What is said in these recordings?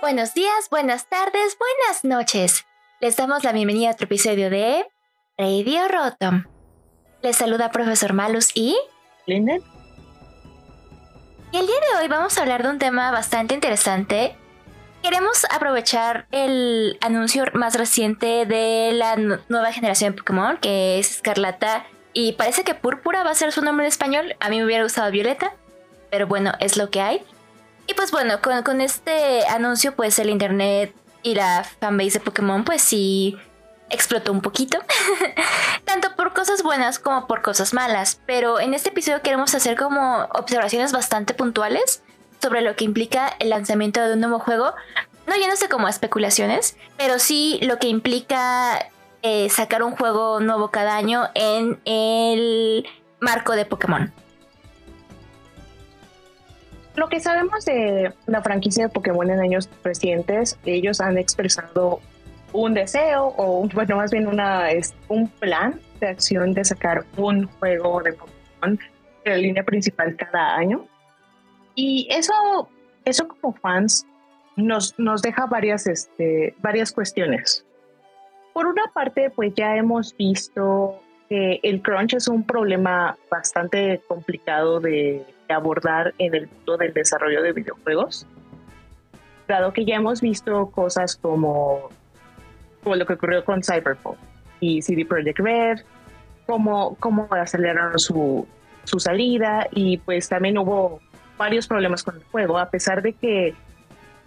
Buenos días, buenas tardes, buenas noches. Les damos la bienvenida a otro episodio de Radio Rotom. Les saluda profesor Malus y... Linden. Y el día de hoy vamos a hablar de un tema bastante interesante. Queremos aprovechar el anuncio más reciente de la nueva generación de Pokémon, que es Escarlata, y parece que Púrpura va a ser su nombre en español. A mí me hubiera gustado Violeta, pero bueno, es lo que hay. Y pues bueno, con, este anuncio, pues el internet y la fanbase de Pokémon, pues sí explotó un poquito. Tanto por cosas buenas como por cosas malas. Pero en este episodio queremos hacer como observaciones bastante puntuales sobre lo que implica el lanzamiento de un nuevo juego. No yéndose como especulaciones, pero sí lo que implica eh, sacar un juego nuevo cada año en el marco de Pokémon. Lo que sabemos de la franquicia de Pokémon en años recientes, ellos han expresado un deseo o bueno más bien una un plan de acción de sacar un juego de Pokémon de la línea principal cada año y eso eso como fans nos, nos deja varias este, varias cuestiones. Por una parte pues ya hemos visto que el crunch es un problema bastante complicado de abordar en el mundo del desarrollo de videojuegos, dado que ya hemos visto cosas como, como lo que ocurrió con Cyberpunk y CD Projekt Red, cómo, cómo aceleraron su, su salida y pues también hubo varios problemas con el juego, a pesar de que,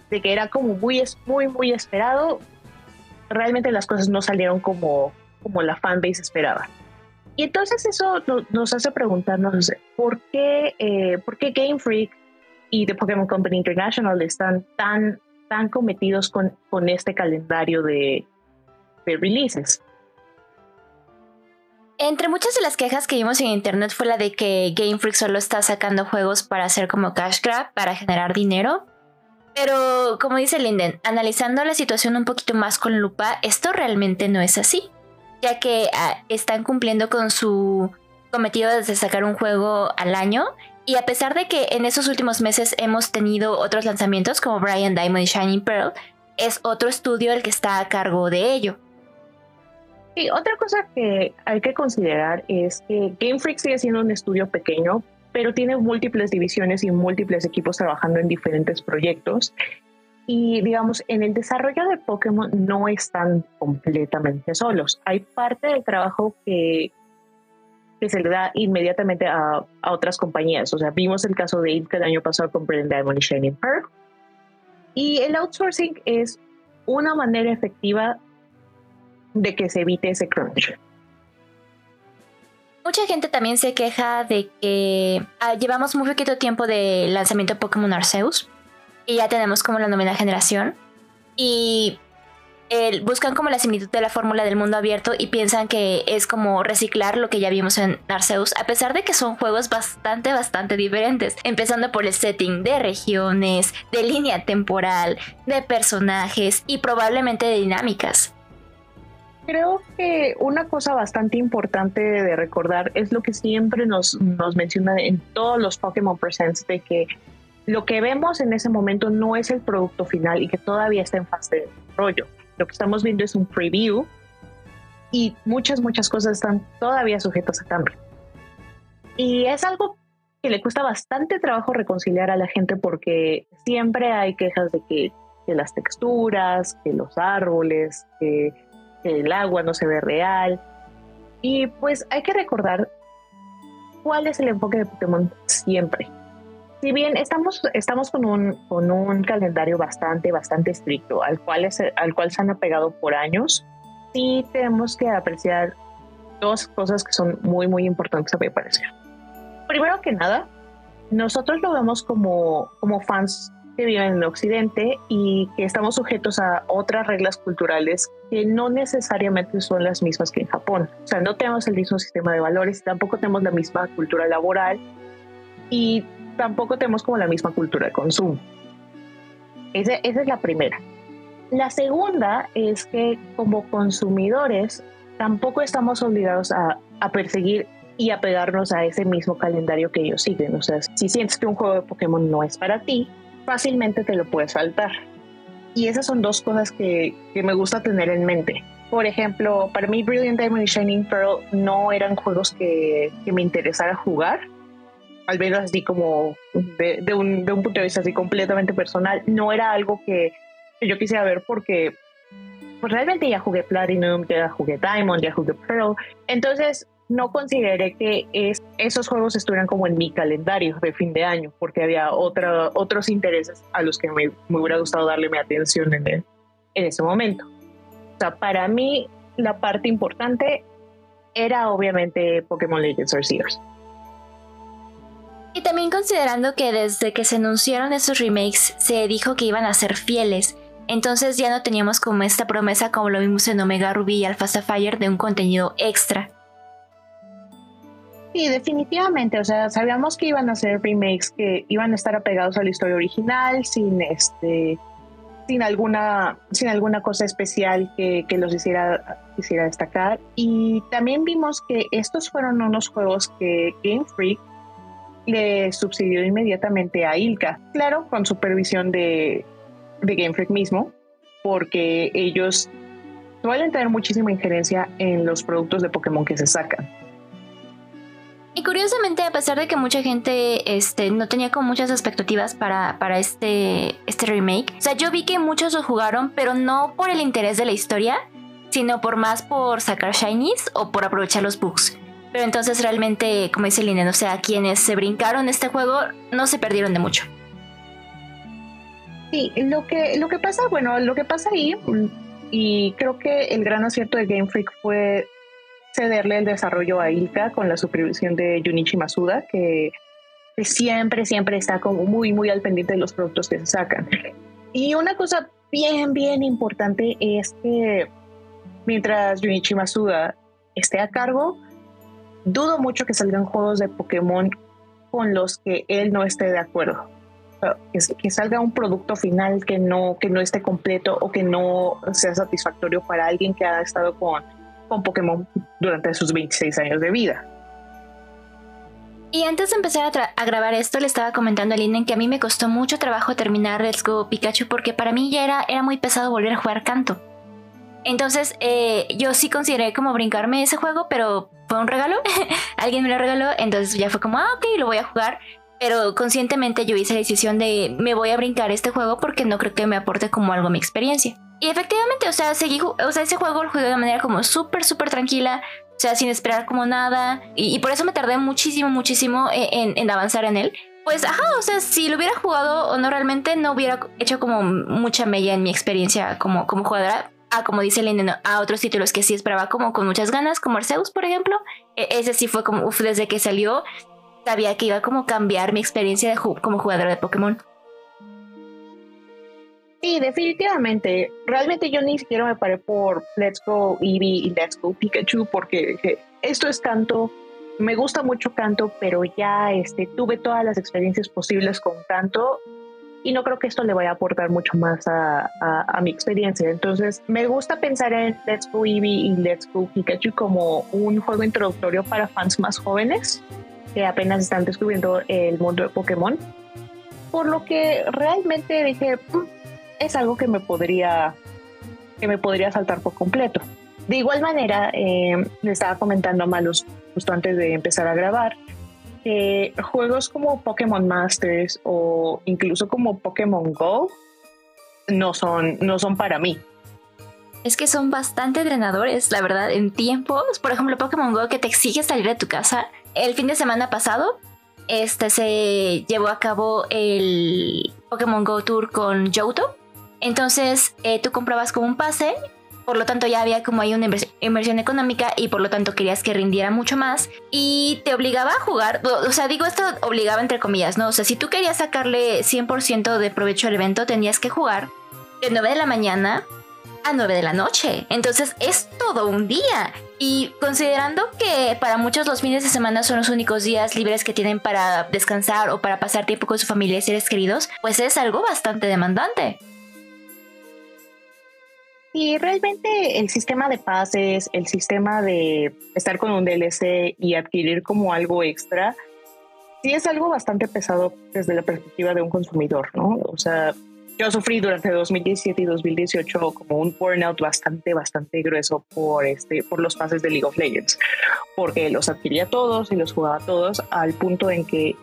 de que era como muy, muy, muy esperado, realmente las cosas no salieron como, como la fanbase esperaba. Y entonces eso nos hace preguntarnos por qué, eh, por qué Game Freak y The Pokémon Company International están tan, tan cometidos con, con este calendario de, de releases. Entre muchas de las quejas que vimos en internet fue la de que Game Freak solo está sacando juegos para hacer como cash grab, para generar dinero. Pero como dice Linden, analizando la situación un poquito más con lupa, esto realmente no es así ya que ah, están cumpliendo con su cometido de sacar un juego al año. Y a pesar de que en esos últimos meses hemos tenido otros lanzamientos como Brian Diamond y Shining Pearl, es otro estudio el que está a cargo de ello. Y otra cosa que hay que considerar es que Game Freak sigue siendo un estudio pequeño, pero tiene múltiples divisiones y múltiples equipos trabajando en diferentes proyectos. Y digamos, en el desarrollo de Pokémon no están completamente solos. Hay parte del trabajo que, que se le da inmediatamente a, a, otras compañías. O sea, vimos el caso de Inca el año pasado con Brilliant Diamond y Shining Pearl. Y el outsourcing es una manera efectiva de que se evite ese crunch. Mucha gente también se queja de que ah, llevamos muy poquito tiempo de lanzamiento de Pokémon Arceus y ya tenemos como la novena generación. Y buscan como la similitud de la fórmula del mundo abierto y piensan que es como reciclar lo que ya vimos en Arceus, a pesar de que son juegos bastante, bastante diferentes, empezando por el setting de regiones, de línea temporal, de personajes y probablemente de dinámicas. Creo que una cosa bastante importante de recordar es lo que siempre nos, nos menciona en todos los Pokémon Presents, de que lo que vemos en ese momento no es el producto final y que todavía está en fase de desarrollo. Lo que estamos viendo es un preview y muchas, muchas cosas están todavía sujetas a cambio. Y es algo que le cuesta bastante trabajo reconciliar a la gente porque siempre hay quejas de que, las texturas, que los árboles, que el agua no se ve real. Y pues hay que recordar cuál es el enfoque de Pokémon siempre si bien estamos, estamos con, un, con un calendario bastante, bastante estricto, al cual, es, al cual se han apegado por años, sí tenemos que apreciar dos cosas que son muy, muy importantes a mi parecer. Primero que nada, nosotros lo vemos como, como fans que viven en Occidente y que estamos sujetos a otras reglas culturales que no necesariamente son las mismas que en Japón. O sea, no tenemos el mismo sistema de valores, tampoco tenemos la misma cultura laboral y tampoco tenemos como la misma cultura de consumo. esa es la primera. La segunda es que como consumidores tampoco estamos obligados a, a perseguir y apegarnos a ese mismo calendario que ellos siguen. O sea, si sientes que un juego de Pokémon no es para ti, fácilmente te lo puedes saltar. Y esas son dos cosas que, que me gusta tener en mente. Por ejemplo, para mí Brilliant Diamond y Shining Pearl no eran juegos que, que me interesara jugar, al menos así como de, de, un, de, un, punto de vista así completamente personal. No era algo que, yo quisiera ver porque pues realmente ya jugué Platinum, ya jugué Diamond, ya jugué Pearl. Entonces no consideré que es, esos juegos estuvieran como en mi calendario de fin de año, porque había otra, otros intereses a los que me, hubiera gustado darle mi atención en ese momento. O sea, para mí la parte importante era obviamente Pokémon Legends Arceus. Y también considerando que desde que se anunciaron esos remakes se dijo que iban a ser fieles, entonces ya no teníamos como esta promesa como lo vimos en Omega Ruby y Alpha Sapphire de un contenido extra. Sí, definitivamente. O sea, sabíamos que iban a ser remakes que iban a estar apegados a la historia original, sin este, sin alguna, sin alguna cosa especial que, que los hiciera, quisiera destacar. Y también vimos que estos fueron unos juegos que Game Freak le subsidió inmediatamente a Ilka. Claro, con supervisión de, de Game Freak mismo, porque ellos suelen tener muchísima injerencia en los productos de Pokémon que se sacan. Y curiosamente, a pesar de que mucha gente este, no tenía como muchas expectativas para, para este, este remake, o sea, yo vi que muchos lo jugaron, pero no por el interés de la historia, sino por más por sacar shinies o por aprovechar los bugs. Pero entonces realmente, como dice Linden, o sea, quienes se brincaron este juego no se perdieron de mucho. Sí, lo que, lo que pasa, bueno, lo que pasa ahí, y creo que el gran acierto de Game Freak fue cederle el desarrollo a Ilka con la supervisión de Junichi Masuda, que, siempre, siempre está como muy, muy al pendiente de los productos que se sacan. Y una cosa bien, bien importante es que mientras Junichi Masuda esté a cargo, dudo mucho que salgan juegos de Pokémon con los que él no esté de acuerdo. Que, salga un producto final que no, que no esté completo o que no sea satisfactorio para alguien que ha estado con con Pokémon durante sus 26 años de vida. Y antes de empezar a, grabar esto, le estaba comentando a Linden que a mí me costó mucho trabajo terminar Let's Go Pikachu porque para mí ya era, era muy pesado volver a jugar canto. Entonces, eh, yo sí consideré como brincarme ese juego, pero fue un regalo. Alguien me lo regaló, entonces ya fue como, ah, ok, lo voy a jugar. Pero conscientemente yo hice la decisión de me voy a brincar este juego porque no creo que me aporte como algo a mi experiencia. Y efectivamente, o sea, seguí, o sea, ese juego lo jugué de manera como súper, súper tranquila, o sea, sin esperar como nada. Y, y por eso me tardé muchísimo, muchísimo en, en, avanzar en él. Pues, ajá, o sea, si lo hubiera jugado o no realmente, no hubiera hecho como mucha mella en mi experiencia como, como jugadora. A, como dice Linden, a otros títulos que sí esperaba como con muchas ganas, como Arceus, por ejemplo. E ese sí fue como, uff, desde que salió, sabía que iba como cambiar mi experiencia de ju como jugadora de Pokémon. Sí, definitivamente. Realmente yo ni siquiera me paré por Let's Go Eevee y Let's Go Pikachu porque esto es canto. Me gusta mucho canto, pero ya este, tuve todas las experiencias posibles con canto y no creo que esto le vaya a aportar mucho más a, a, a mi experiencia. Entonces, me gusta pensar en Let's Go Eevee y Let's Go Pikachu como un juego introductorio para fans más jóvenes que apenas están descubriendo el mundo de Pokémon. Por lo que realmente dije, es algo que me podría, que me podría saltar por completo. De igual manera, eh, le estaba comentando a Malus justo antes de empezar a grabar, que juegos como Pokémon Masters o incluso como Pokémon Go no son, no son para mí. Es que son bastante drenadores, la verdad, en tiempos. Por ejemplo, Pokémon Go que te exige salir de tu casa. El fin de semana pasado, este se llevó a cabo el Pokémon Go Tour con Johto. Entonces eh, tú comprabas como un pase, por lo tanto ya había como ahí una inversión económica y por lo tanto querías que rindiera mucho más y te obligaba a jugar, o sea, digo esto obligaba entre comillas, ¿no? O sea, si tú querías sacarle 100% de provecho al evento, tenías que jugar de 9 de la mañana a 9 de la noche. Entonces es todo un día. Y considerando que para muchos los fines de semana son los únicos días libres que tienen para descansar o para pasar tiempo con su familia y seres queridos, pues es algo bastante demandante. Sí, realmente el sistema de pases, el sistema de estar con un DLC y adquirir como algo extra, sí es algo bastante pesado desde la perspectiva de un consumidor, ¿no? O sea, yo sufrí durante 2017 y 2018 como un burnout bastante, bastante grueso por, este, por los pases de League of Legends, porque los adquiría todos y los jugaba todos al punto en que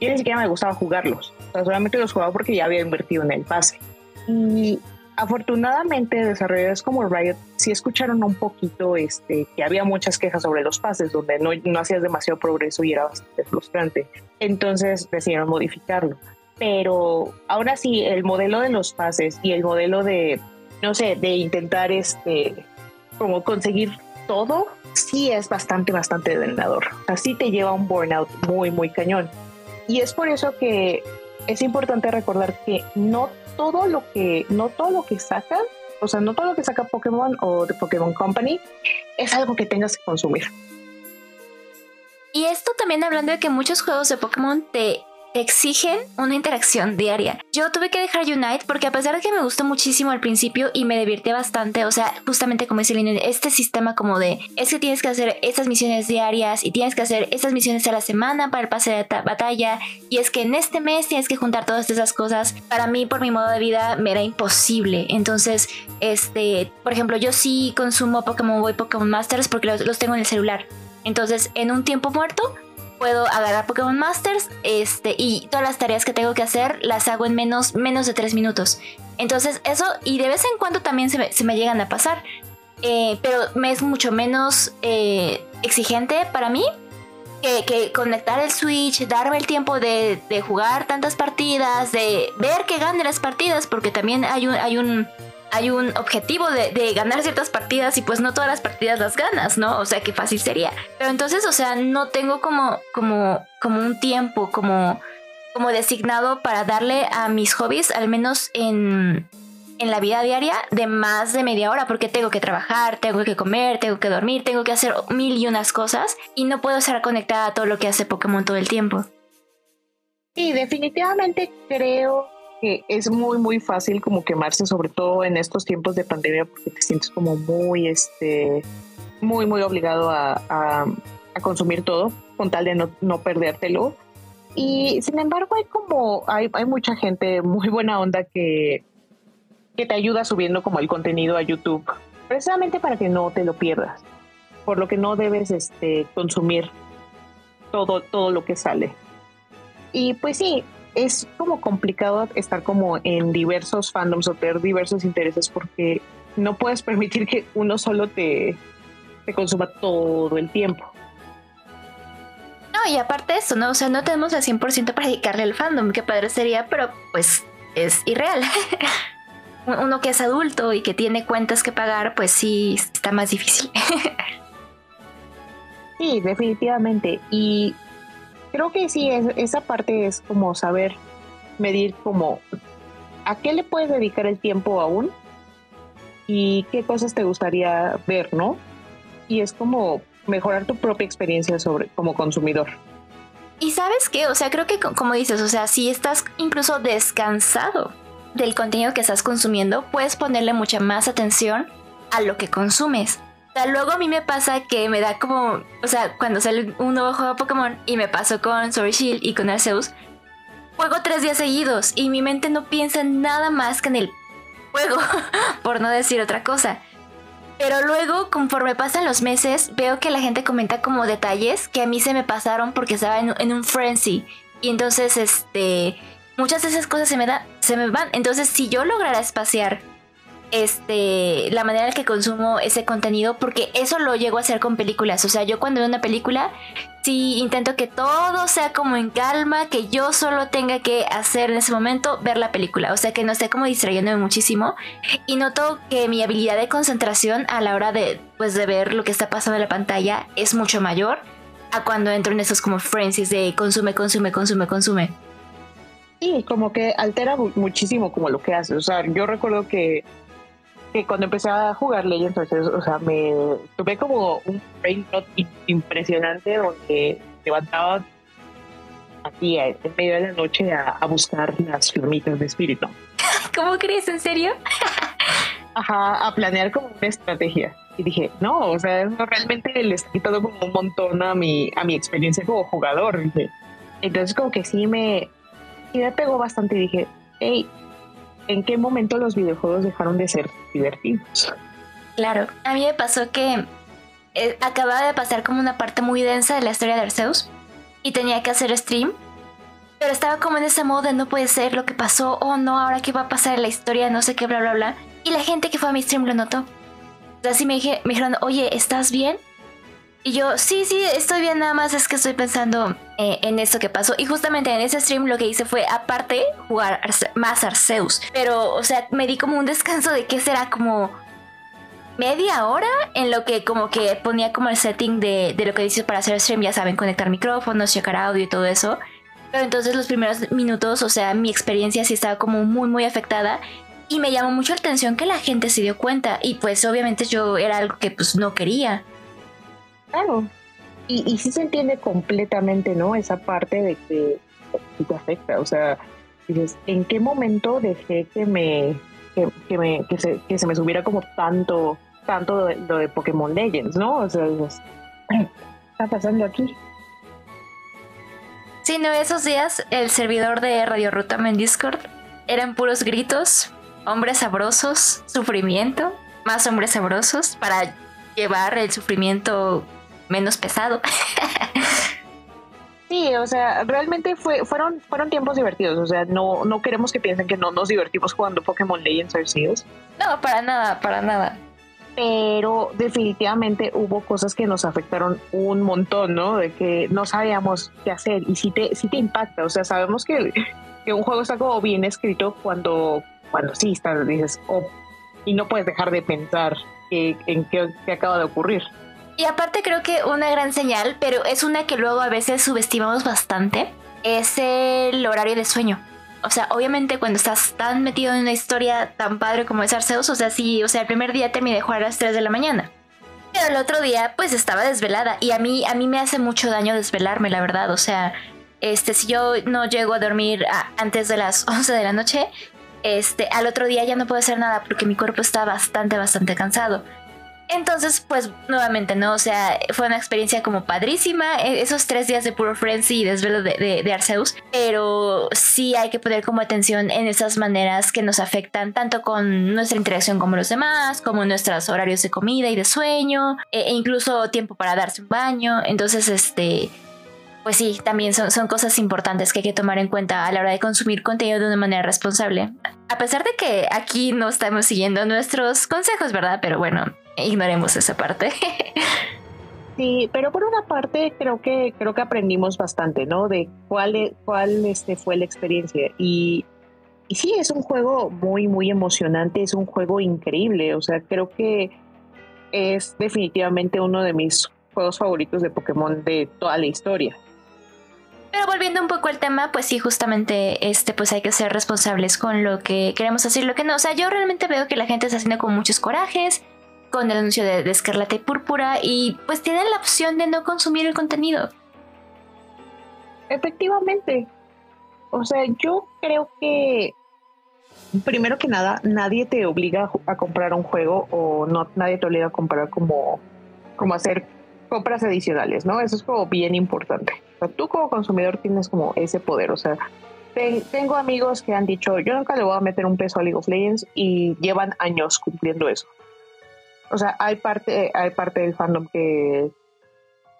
yo ni siquiera me gustaba jugarlos, o sea, solamente los jugaba porque ya había invertido en el pase. Y afortunadamente desarrolladores como Riot sí escucharon un poquito este, que había muchas quejas sobre los pases, donde no, no hacías demasiado progreso y era bastante frustrante. Entonces decidieron modificarlo. Pero ahora sí, el modelo de los pases y el modelo de, no sé, de intentar este, como conseguir todo, sí es bastante, bastante drenador. Así te lleva a un burnout muy, muy cañón. Y es por eso que es importante recordar que no todo lo que, no todo lo que saca, o sea, no todo lo que saca Pokémon o de Pokémon Company es algo que tengas que consumir. Y esto también hablando de que muchos juegos de Pokémon te exigen una interacción diaria. Yo tuve que dejar Unite porque a pesar de que me gustó muchísimo al principio y me divirtió bastante, o sea, justamente como dice Lina, este sistema como de es que tienes que hacer estas misiones diarias y tienes que hacer estas misiones a la semana para el pase de batalla y es que en este mes tienes que juntar todas esas cosas. Para mí, por mi modo de vida, me era imposible. Entonces, este, por ejemplo, yo sí consumo Pokémon Boy, Pokémon Masters porque los tengo en el celular. Entonces, en un tiempo muerto, puedo agarrar Pokémon Masters este, y todas las tareas que tengo que hacer las hago en menos, menos de 3 minutos. Entonces eso, y de vez en cuando también se me, llegan a pasar, eh, pero me es mucho menos eh, exigente para mí que, conectar el Switch, darme el tiempo de, de, jugar tantas partidas, de ver que gane las partidas, porque también hay un, hay un hay un objetivo de, ganar ciertas partidas y pues no todas las partidas las ganas, ¿no? O sea, qué fácil sería. Pero entonces, o sea, no tengo como, como, como un tiempo, como, como designado para darle a mis hobbies, al menos en, en la vida diaria, de más de media hora, porque tengo que trabajar, tengo que comer, tengo que dormir, tengo que hacer mil y unas cosas y no puedo estar conectada a todo lo que hace Pokémon todo el tiempo. Sí, definitivamente creo que es muy, muy fácil como quemarse, sobre todo en estos tiempos de pandemia, porque te sientes como muy, este, muy, muy obligado a, a, consumir todo con tal de no, no, perdértelo. Y sin embargo, hay como, hay, hay mucha gente muy buena onda que, que te ayuda subiendo como el contenido a YouTube, precisamente para que no te lo pierdas, por lo que no debes este, consumir todo, todo lo que sale. Y pues sí, es como complicado estar como en diversos fandoms o tener diversos intereses porque no puedes permitir que uno solo te, te consuma todo el tiempo. No, y aparte de eso, ¿no? O sea, no tenemos el 100% para dedicarle al fandom, que padre sería, pero pues es irreal. Uno que es adulto y que tiene cuentas que pagar, pues sí, está más difícil. sí, definitivamente. Y creo que sí, esa parte es como saber medir como a qué le puedes dedicar el tiempo aún y qué cosas te gustaría ver, ¿no? Y es como mejorar tu propia experiencia sobre como consumidor. Y sabes qué, o sea, creo que como dices, o sea, si estás incluso descansado del contenido que estás consumiendo, puedes ponerle mucha más atención a lo que consumes luego a mí me pasa que me da como, o sea, cuando sale un nuevo juego de Pokémon y me paso con Sword Shield y con Arceus, juego tres días seguidos y mi mente no piensa nada más que en el juego, por no decir otra cosa. Pero luego, conforme pasan los meses, veo que la gente comenta como detalles que a mí se me pasaron porque estaba en, en un frenzy. Y entonces, este, muchas de esas cosas se me, da, se me van. Entonces, si yo lograra espaciar este, la manera en que consumo ese contenido, porque eso lo llego a hacer con películas. O sea, yo cuando veo una película, sí intento que todo sea como en calma, que yo solo tenga que hacer en ese momento ver la película. O sea, que no esté como distrayéndome muchísimo. Y noto que mi habilidad de concentración a la hora de, pues, de ver lo que está pasando en la pantalla es mucho mayor a cuando entro en esos como frenzies de consume, consume, consume, consume. Sí, como que altera muchísimo como lo que hace. O sea, yo recuerdo que cuando empecé a jugar Legends, entonces, o sea, me tuve como un brain impresionante donde levantaba aquí en medio de la noche a, buscar las flamitas de espíritu. ¿Cómo crees? ¿En serio? a planear como una estrategia. Y dije, no, o sea, realmente le está quitando como un montón a mi, a mi experiencia como jugador. Dije. Entonces como que sí me, sí me pegó bastante y dije, hey, ¿en qué momento los videojuegos dejaron de ser divertidos? Claro, a mí me pasó que eh, acababa de pasar como una parte muy densa de la historia de Arceus y tenía que hacer stream. Pero estaba como en ese modo de no puede ser lo que pasó, oh no, ahora qué va a pasar en la historia, no sé qué, bla, bla, bla. Y la gente que fue a mi stream lo notó. Así me, dije, me dijeron, oye, ¿estás bien? Y yo, sí, sí, estoy bien, nada más es que estoy pensando eh, en eso que pasó. Y justamente en ese stream lo que hice fue, aparte, jugar más Arceus. Pero, o sea, me di como un descanso de qué será como media hora en lo que como que ponía como el setting de, lo que dices para hacer stream, ya saben, conectar micrófonos, checar audio y todo eso. Pero entonces los primeros minutos, o sea, mi experiencia sí estaba como muy, muy afectada. Y me llamó mucho la atención que la gente se dio cuenta. Y pues obviamente yo era algo que pues no quería. Claro. Y, y sí se entiende completamente, ¿no? Esa parte de que te afecta. O sea, dices, ¿en qué momento dejé que me, que, me, que, se, que se me subiera como tanto tanto lo de, Pokémon Legends, ¿no? O sea, ¿qué está pasando aquí? Sí, no, esos días el servidor de Radio Rutam en Discord eran puros gritos, hombres sabrosos, sufrimiento, más hombres sabrosos para llevar el sufrimiento menos pesado. Sí, o sea, realmente fue, fueron, fueron tiempos divertidos. O sea, no, no queremos que piensen que no nos divertimos jugando Pokémon Legends Arceus. No, para nada, para nada pero definitivamente hubo cosas que nos afectaron un montón, ¿no? De que no sabíamos qué hacer y sí te, sí te impacta, o sea, sabemos que, que un juego está como bien escrito cuando, cuando sí está, dices, oh, y no puedes dejar de pensar en qué, acaba de ocurrir. Y aparte creo que una gran señal, pero es una que luego a veces subestimamos bastante, es el horario de sueño o sea, obviamente cuando estás tan metido en una historia tan padre como es Arceus, o sea, sí, o sea, el primer día terminé de jugar a las 3 de la mañana. Pero el otro día, pues estaba desvelada. Y a mí, a mí me hace mucho daño desvelarme, la verdad. O sea, este, si yo no llego a dormir antes de las 11 de la noche, este, al otro día ya no puedo hacer nada porque mi cuerpo está bastante, bastante cansado. Entonces, pues nuevamente, ¿no? O sea, fue una experiencia como padrísima, e, esos tres días de puro frenzy y desvelo de, de, Arceus, pero sí hay que poner como atención en esas maneras que nos afectan tanto con nuestra interacción con los demás, como nuestros horarios de comida y de sueño, e, e incluso tiempo para darse un baño. Entonces, este, pues sí, también son, cosas importantes que hay que tomar en cuenta a la hora de consumir contenido de una manera responsable. A pesar de que aquí no estamos siguiendo nuestros consejos, ¿verdad? Pero bueno, ignoremos esa parte. Sí, pero por una parte creo que creo que aprendimos bastante, ¿no? De cuál e, cuál este fue la experiencia y sí es un juego muy muy emocionante, es un juego increíble, o sea, creo que es definitivamente uno de mis juegos favoritos de Pokémon de toda la historia. Pero volviendo un poco al tema, pues sí, justamente este, pues hay que ser responsables con lo que queremos hacer, lo que no. O sea, yo realmente veo que la gente está haciendo con muchos corajes, con el anuncio de, Escarlata y Púrpura y pues tienen la opción de no consumir el contenido. Efectivamente. O sea, yo creo que primero que nada, nadie te obliga a comprar un juego o no nadie te obliga a comprar como, como hacer compras adicionales, ¿no? Eso es como bien importante. O sea, tú como consumidor tienes como ese poder. O sea, tengo amigos que han dicho, yo nunca le voy a meter un peso a League of Legends y llevan años cumpliendo eso o sea, hay parte, hay parte del fandom que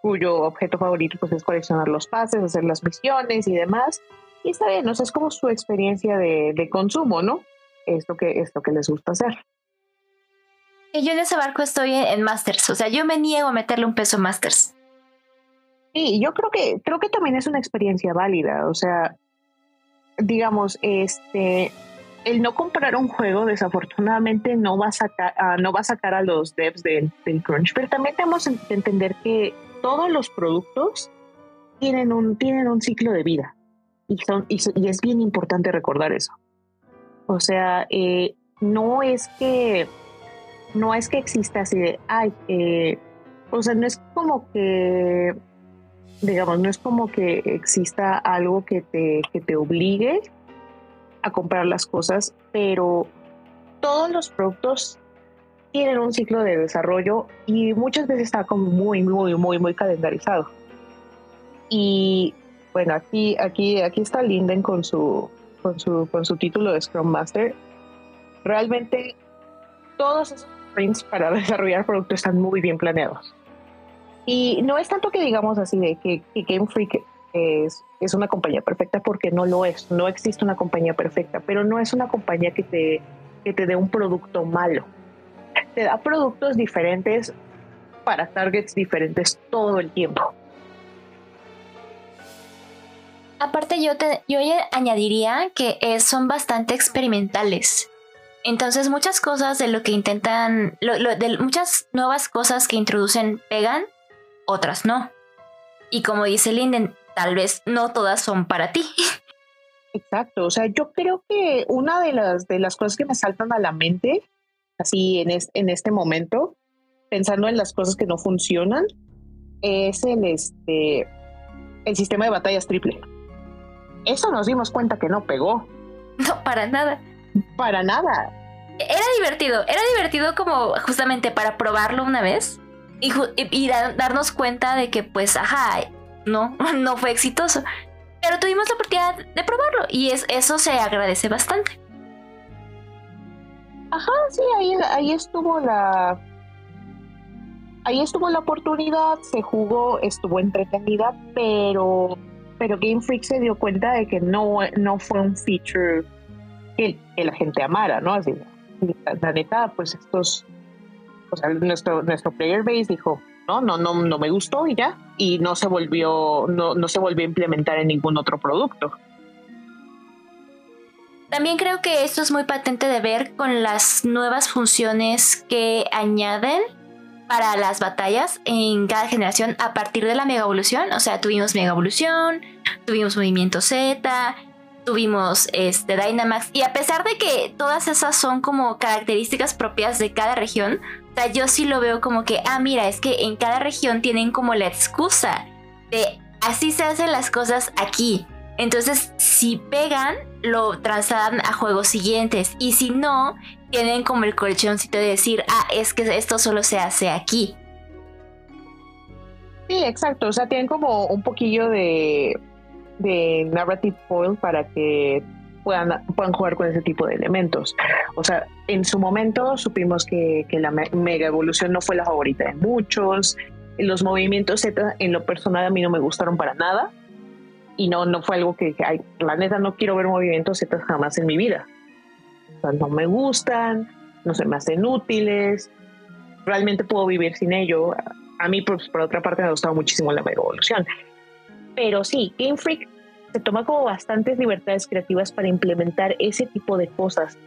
cuyo objeto favorito pues es coleccionar los pases, hacer las misiones y demás. Y está bien, o sea, es como su experiencia de, consumo, ¿no? Es lo, que, es lo que les gusta hacer. Yo en ese barco estoy en, Masters, o sea, yo me niego a meterle un peso a Masters. Sí, yo creo que, creo que también es una experiencia válida, o sea, digamos, este, el no comprar un juego desafortunadamente no va a sacar, ah, no va a, sacar a los devs del, crunch, pero también tenemos que entender que todos los productos tienen un, tienen un ciclo de vida y, son, y, es bien importante recordar eso. O sea, eh, no es que no es que exista así de, ay, eh, o sea, no es como que, digamos, no es como que exista algo que te, que te obligue a comprar las cosas, pero todos los productos tienen un ciclo de desarrollo y muchas veces está como muy, muy, muy, muy calendarizado. Y bueno, aquí, aquí, aquí está Linden con su, con su, con su título de Scrum Master. Realmente todos esos sprints para desarrollar productos están muy bien planeados. Y no es tanto que digamos así de que, Game Freak es, es, una compañía perfecta porque no lo es. No existe una compañía perfecta, pero no es una compañía que te, que te dé un producto malo. Te da productos diferentes para targets diferentes todo el tiempo. Aparte yo, te, yo añadiría que son bastante experimentales. Entonces muchas cosas de lo que intentan, de muchas nuevas cosas que introducen pegan, otras no. Y como dice Linden, tal vez no todas son para ti. Exacto, o sea, yo creo que una de las, de las cosas que me saltan a la mente, así en, en este momento, pensando en las cosas que no funcionan, es el, este, el sistema de batallas triple. Eso nos dimos cuenta que no pegó. No, para nada. Para nada. Era divertido, era divertido como justamente para probarlo una vez y, darnos cuenta de que pues, ajá, no, no fue exitoso. Pero tuvimos la oportunidad de probarlo y es, eso se agradece bastante. Ajá, sí, ahí, ahí estuvo la... Ahí estuvo la oportunidad, se jugó, estuvo entretenida, pero, pero Game Freak se dio cuenta de que no, no fue un feature que, la gente amara, ¿no? Así, la neta, pues estos o sea, nuestro, nuestro player base dijo, no, no, no, no me gustó y ya, y no se volvió, no, no se volvió a implementar en ningún otro producto. También creo que esto es muy patente de ver con las nuevas funciones que añaden para las batallas en cada generación a partir de la mega evolución. O sea, tuvimos mega evolución, tuvimos movimiento Z, tuvimos este Dynamax y a pesar de que todas esas son como características propias de cada región, o sea, yo sí lo veo como que, ah, mira, es que en cada región tienen como la excusa de así se hacen las cosas aquí. Entonces, si pegan, lo trasladan a juegos siguientes. Y si no, tienen como el colchoncito de decir, ah, es que esto solo se hace aquí. Sí, exacto. O sea, tienen como un poquillo de, de narrative foil para que puedan, puedan jugar con ese tipo de elementos. O sea, en su momento supimos que, la mega evolución no fue la favorita de muchos. Los movimientos Z en lo personal a mí no me gustaron para nada. Y no, no fue algo que dije, ay, la neta no quiero ver movimientos Z jamás en mi vida. O no me gustan, no se me hacen útiles. Realmente puedo vivir sin ello. A mí, pues, por otra parte, me ha gustado muchísimo la mega evolución. Pero sí, Game Freak se toma como bastantes libertades creativas para implementar ese tipo de cosas.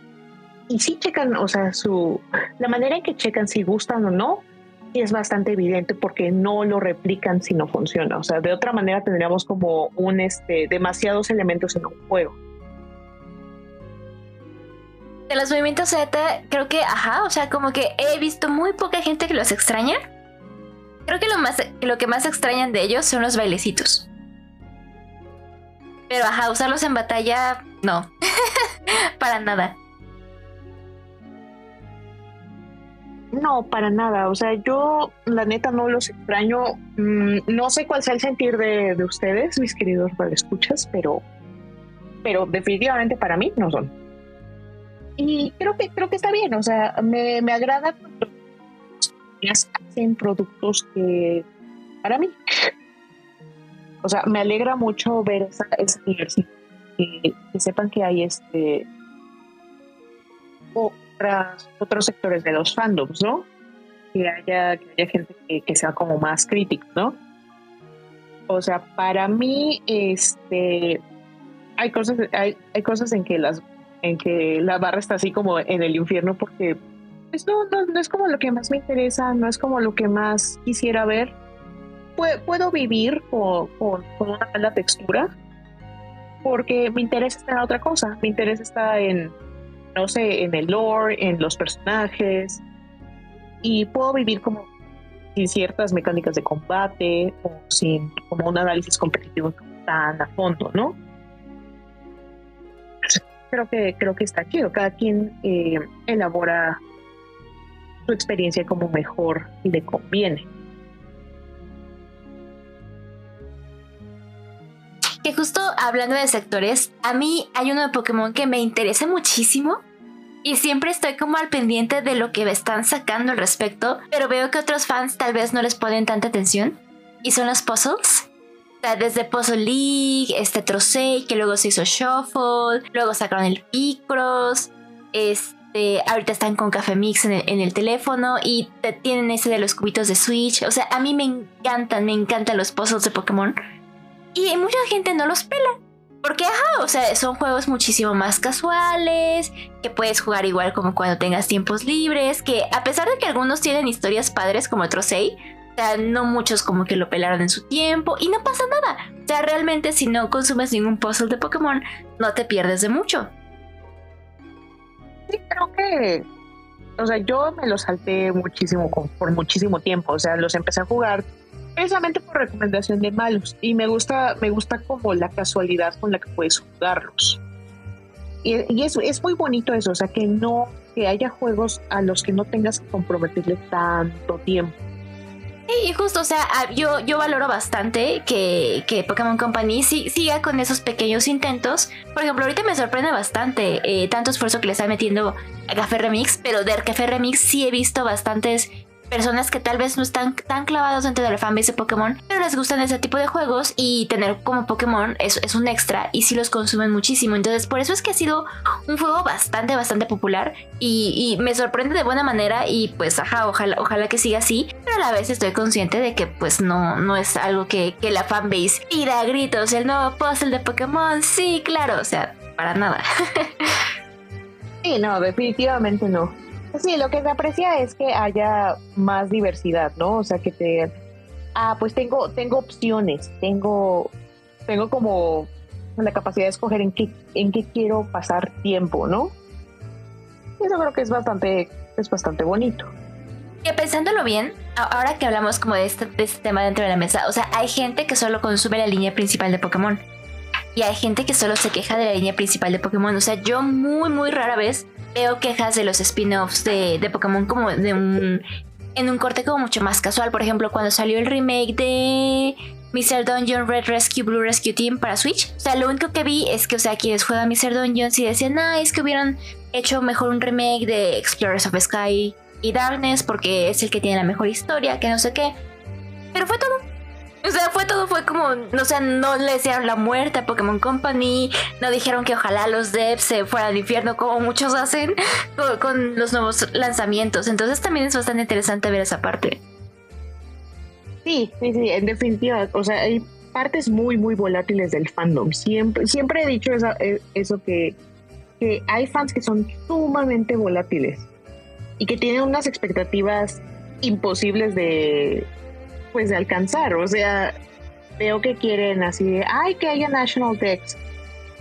Y sí checan, o sea, su, la manera en que checan si gustan o no, es bastante evidente porque no lo replican si no funciona. O sea, de otra manera tendríamos como un, este, demasiados elementos en un juego. De los movimientos Z, creo que, ajá, o sea, como que he visto muy poca gente que los extraña. Creo que lo, más, lo que más extrañan de ellos son los bailecitos. Pero ajá, usarlos en batalla, no. para nada. No, para nada. O sea, yo la neta no los extraño. Mm, no sé cuál sea el sentir de, ustedes, mis queridos escuchas, pero, pero definitivamente para mí no son. Y creo que creo que está bien. O sea, me, me agrada cuando hacen productos que para mí o sea, me alegra mucho ver esa, diversidad, que, sepan que hay este otras, otros sectores de los fandoms, ¿no? Que haya, que haya gente que, sea como más crítica, ¿no? O sea, para mí, este, hay cosas, hay, hay cosas en que las, en que la barra está así como en el infierno porque pues, no, no es como lo que más me interesa, no es como lo que más quisiera ver puedo, vivir con, una mala textura porque mi interés está en otra cosa. Mi interés está en, no sé, en el lore, en los personajes. Y puedo vivir como sin ciertas mecánicas de combate o sin como un análisis competitivo tan a fondo, ¿no? Creo que, creo que está chido. Cada quien eh, elabora su experiencia como mejor le conviene. Que justo hablando de sectores, a mí hay uno de Pokémon que me interesa muchísimo y siempre estoy como al pendiente de lo que están sacando al respecto, pero veo que otros fans tal vez no les ponen tanta atención y son los puzzles. O sea, desde Puzzle League, este Trocei, que luego se hizo Shuffle, luego sacaron el Picross, este, ahorita están con Café Mix en el, teléfono y tienen ese de los cubitos de Switch. O sea, a mí me encantan, me encantan los puzzles de Pokémon. Y mucha gente no los pela. Porque, ajá, o sea, son juegos muchísimo más casuales, que puedes jugar igual como cuando tengas tiempos libres, que a pesar de que algunos tienen historias padres como Trocei, o sea, no muchos como que lo pelaron en su tiempo y no pasa nada. O sea, realmente si no consumes ningún puzzle de Pokémon, no te pierdes de mucho. Sí, creo que, o sea, yo me los salté muchísimo, por muchísimo tiempo, o sea, los empecé a jugar precisamente por recomendación de malos y me gusta me gusta como la casualidad con la que puedes jugarlos y, y es, es muy bonito eso o sea que no que haya juegos a los que no tengas que comprometerle tanto tiempo y justo, o sea, yo, yo valoro bastante que, que Pokémon Company siga con esos pequeños intentos. Por ejemplo, ahorita me sorprende bastante eh, tanto esfuerzo que le está metiendo a Café Remix, pero de Café Remix sí he visto bastantes personas que tal vez no están tan clavados dentro de la fanbase de Pokémon, pero les gustan ese tipo de juegos y tener como Pokémon es, es un extra y sí los consumen muchísimo. Entonces, por eso es que ha sido un juego bastante, bastante popular y, me sorprende de buena manera y pues, ajá, ojalá, que siga así, pero a la vez estoy consciente de que pues no, no es algo que, la fanbase pida gritos, el nuevo puzzle de Pokémon, sí, claro, o sea, para nada. sí, no, definitivamente no. Sí, lo que se aprecia es que haya más diversidad, ¿no? O sea, que te... Ah, pues tengo, tengo opciones, tengo, tengo como la capacidad de escoger en qué, en qué quiero pasar tiempo, ¿no? Eso creo que es bastante, es bastante bonito. Y pensándolo bien, ahora que hablamos como de este, de este tema dentro de la mesa, o sea, hay gente que solo consume la línea principal de Pokémon. Y hay gente que solo se queja de la línea principal de Pokémon. O sea, yo muy, muy rara vez veo quejas de los spin-offs de, de Pokémon como de un en un corte como mucho más casual. Por ejemplo, cuando salió el remake de Mr. Dungeon Red Rescue Blue Rescue Team para Switch. O sea, lo único que vi es que, o sea, quienes juegan Mr. Dungeon sí decían, ah, es que hubieran hecho mejor un remake de Explorers of Sky y Darkness porque es el que tiene la mejor historia, que no sé qué. Pero fue todo. O sea, fue todo, fue como, o sea, no le desearon la muerte a Pokémon Company, no dijeron que ojalá los devs se fueran al infierno como muchos hacen con, los nuevos lanzamientos. Entonces también es bastante interesante ver esa parte. Sí, sí, sí, en definitiva, o sea, hay partes muy, muy volátiles del fandom. Siempre, siempre he dicho eh, eso que, que hay fans que son sumamente volátiles y que tienen unas expectativas imposibles de, pues de alcanzar. O sea, veo que quieren así de, ay, que haya National Dex.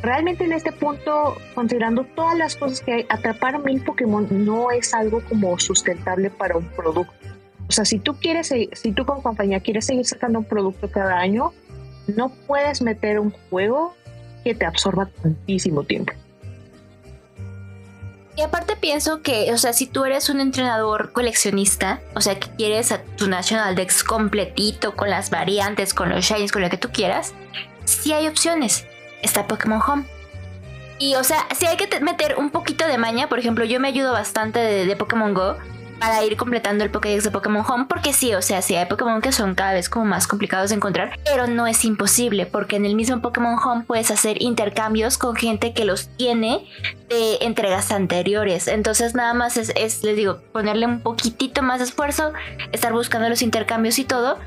Realmente en este punto, considerando todas las cosas que hay, atrapar mil Pokémon no es algo como sustentable para un producto. O sea, si tú quieres, si tú como compañía quieres seguir sacando un producto cada año, no puedes meter un juego que te absorba tantísimo tiempo. Y aparte pienso que, o sea, si tú eres un entrenador coleccionista, o sea, que quieres a tu National Dex completito, con las variantes, con los shines, con lo que tú quieras, sí hay opciones. Está Pokémon Home. Y, o sea, si hay que meter un poquito de maña, por ejemplo, yo me ayudo bastante de Pokémon Go para ir completando el Pokédex de Pokémon Home, porque sí, o sea, sí hay Pokémon que son cada vez como más complicados de encontrar, pero no es imposible, porque en el mismo Pokémon Home puedes hacer intercambios con gente que los tiene de entregas anteriores. Entonces nada más es, les digo, ponerle un poquitito más de esfuerzo, estar buscando los intercambios y todo.